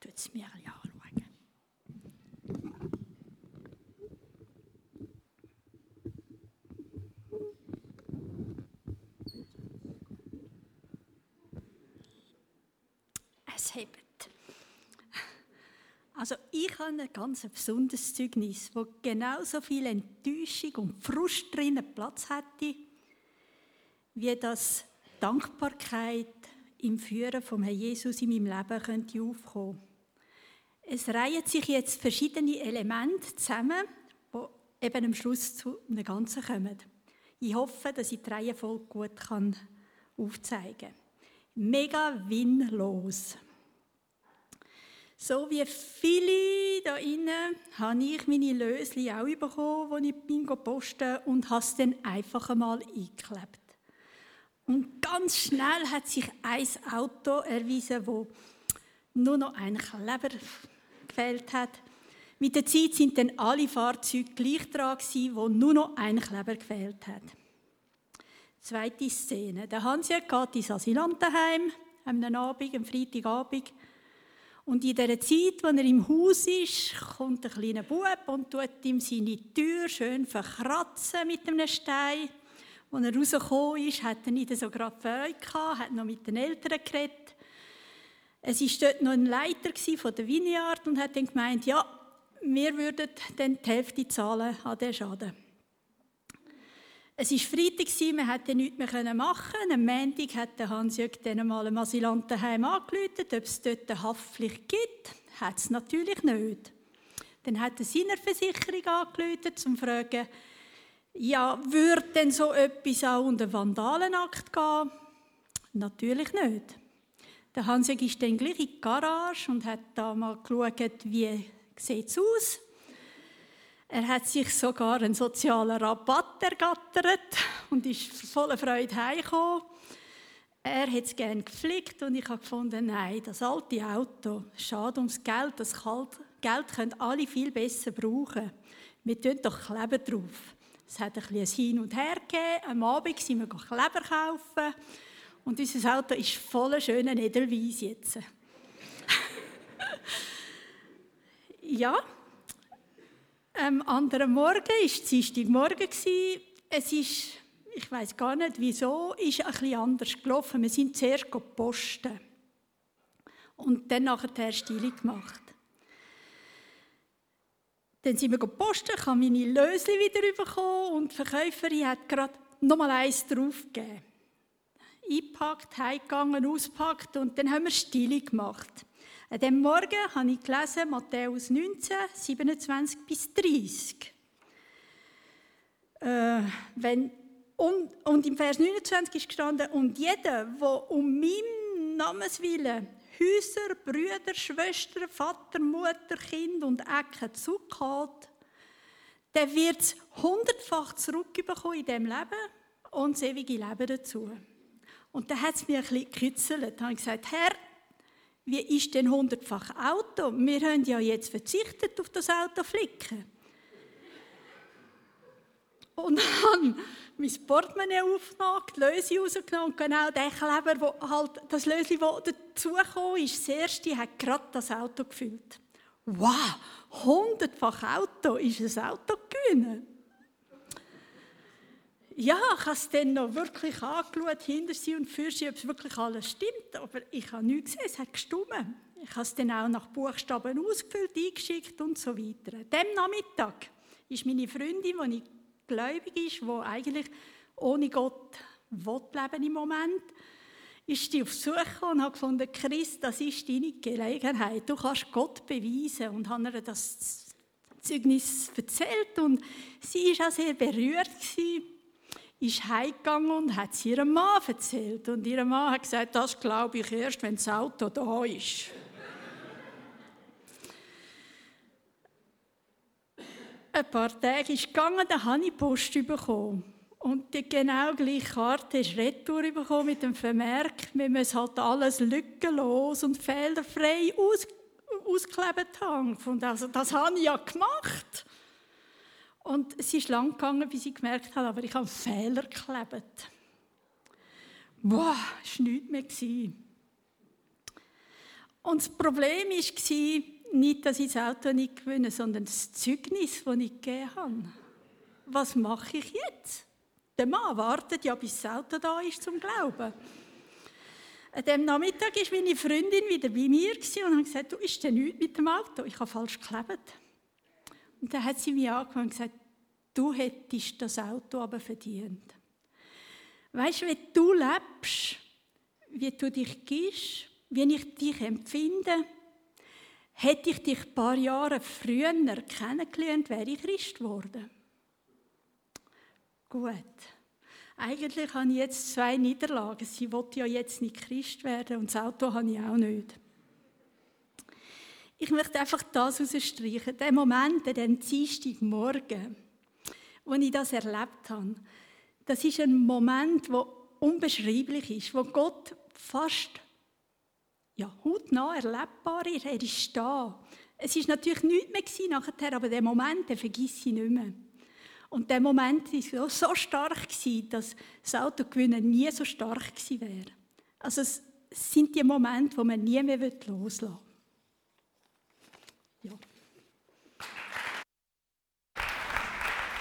Tut es mir bisschen anschauen. Es hebt. Also ich habe ein ganz besonderes Zeugnis, wo genauso viel Enttäuschung und Frust drinnen Platz hätte, wie das Dankbarkeit im Führen vom Herrn Jesus in meinem Leben könnte aufkommen. Es reihen sich jetzt verschiedene Elemente zusammen, die eben am Schluss zu einem Ganzen kommen. Ich hoffe, dass ich die Reihenfolge gut aufzeigen kann. Mega winnlos. So wie viele da innen habe ich meine Lösli auch bekommen, als ich bin posten und habe es dann einfach einmal eingeklebt. Und ganz schnell hat sich ein Auto erwiesen, wo nur noch ein Kleber gefehlt hat. Mit der Zeit sind dann alle Fahrzeuge gleich dran gewesen, wo nur noch ein Kleber gefehlt hat. Zweite Szene. Der Hansjörg geht ins Asylantenheim am Abend, am Freitagabend. Und in der Zeit, als er im Haus ist, kommt ein kleiner Bub und tut ihm seine Tür schön verkratzen mit einem Stein. Als er rausgekommen ist, hat er nicht so gerade Freude gehabt, hat noch mit den Eltern geredet. Es war dort noch ein Leiter von der Vineyard und hat dann gemeint, ja, wir würden dann die Hälfte zahlen an den Schaden. Es war Freitag, wir hätten nichts mehr machen. Am Montag hat Hans-Jörg dann mal im Asylantenheim angerufen, ob es dort eine Haftpflicht gibt. Hat es natürlich nicht. Dann hat er seiner Versicherung angerufen, um zu fragen, ja, würde denn so etwas auch unter Vandalenakt gehen? Natürlich nicht. Der Hansjörg ist dann gleich in die Garage und hat da mal geschaut, wie es aus er hat sich sogar einen sozialen Rabatt ergattert und ist voller Freude heimgekommen. Er hat es gerne gepflegt und ich habe gefunden, nein, das alte Auto, schade ums Geld, das Geld können alle viel besser brauchen. Wir tun doch Kleber drauf. Es hat ein bisschen Hin und Her gegeben. Am Abend sind wir Kleber kaufen und unser Auto ist voller schöner Edelweiss jetzt. ja, am anderen Morgen war es Dienstagmorgen. Es ist, ich weiß gar nicht wieso, ist ein bisschen anders gelaufen. Wir sind zuerst posten und dann nachher Stille gemacht. Dann sind wir gepostet, ich habe meine Lösli wieder bekommen und die Verkäuferin hat gerade nochmal eins draufgegeben. Eingepackt, heimgegangen, ausgepackt und dann haben wir Stille gemacht. An diesem Morgen habe ich gelesen, Matthäus 19, 27 bis 30. Äh, wenn, und, und im Vers 29 ist gestanden, und jeder, der um meinen Namenswillen Häuser, Brüder, Schwestern, Vater, Mutter, Kind und Ecken zurückhält, der wird es hundertfach zurückbekommen in diesem Leben und das ewige Leben dazu. Und da hat es mir ein bisschen gekützelt. Da habe ich gesagt, Herr, wie ist denn hundertfach Auto? Wir haben ja jetzt verzichtet auf das Auto flicken. Und dann mein Portemonnaie aufgenommen, die Löse rausgenommen und genau der Kleber, wo halt, das Löse, das dazugekommen ist, das erste, hat gerade das Auto gefüllt. Wow, hundertfach Auto, ist ein Auto gewinnen. Ja, ich habe es dann noch wirklich angeschaut, hinter sie und für sie, ob es wirklich alles stimmt. Aber ich habe nichts gesehen, es hat gestummen. Ich habe es dann auch nach Buchstaben ausgefüllt, eingeschickt und so weiter. Diesem Nachmittag ist meine Freundin, die gläubig ist, die eigentlich ohne Gott leben im Moment, ist die auf Suche und hat gefunden, Christ, das ist deine Gelegenheit. Du kannst Gott beweisen. Und hat ihr das Zeugnis erzählt und sie war auch sehr berührt gewesen ist heimgegangen und hat es ihrem Mann erzählt. Und ihr Mann hat gesagt, das glaube ich erst, wenn das Auto da ist. Ein paar Tage ist gegangen, dann habe ich Post bekommen. Und die genau gleiche Karte ist Retour bekommen mit dem Vermerk, wir müssen halt alles lückenlos und fehlerfrei aus, ausklebt haben. Und also, das habe ich ja gemacht. Und es ist lang gegangen, bis ich gemerkt habe, aber ich habe Fehler geklebt. boah, es war nichts mehr. Und das Problem war nicht, dass ich das Auto nicht gewinne, sondern das Zeugnis, das ich gegeben habe. Was mache ich jetzt? Der Mann wartet ja, bis das Auto da ist, zum Glauben. An diesem Nachmittag war meine Freundin wieder bei mir und hat gesagt, du, ist denn nichts mit dem Auto? Ich habe falsch geklebt. Und dann hat sie mich angefangen und gesagt, du hättest das Auto aber verdient. Weißt du, wie du lebst, wie du dich gibst, wie ich dich empfinde, hätte ich dich ein paar Jahre früher kennengelernt, wäre ich Christ geworden. Gut. Eigentlich habe ich jetzt zwei Niederlagen. Sie wollte ja jetzt nicht Christ werden und das Auto habe ich auch nicht. Ich möchte einfach das herausstreichen. Der Moment, den Dienstagmorgen, wo ich das erlebt habe, das ist ein Moment, der unbeschreiblich ist, wo Gott fast ja, hautnah erlebbar ist. Er ist da. Es ist natürlich nichts mehr nachher, aber der Moment, den vergesse ich nicht mehr. Und der Moment war so stark, dass das Autogewinnen nie so stark gewesen wäre. Also es sind die Momente, die man nie mehr loslassen will.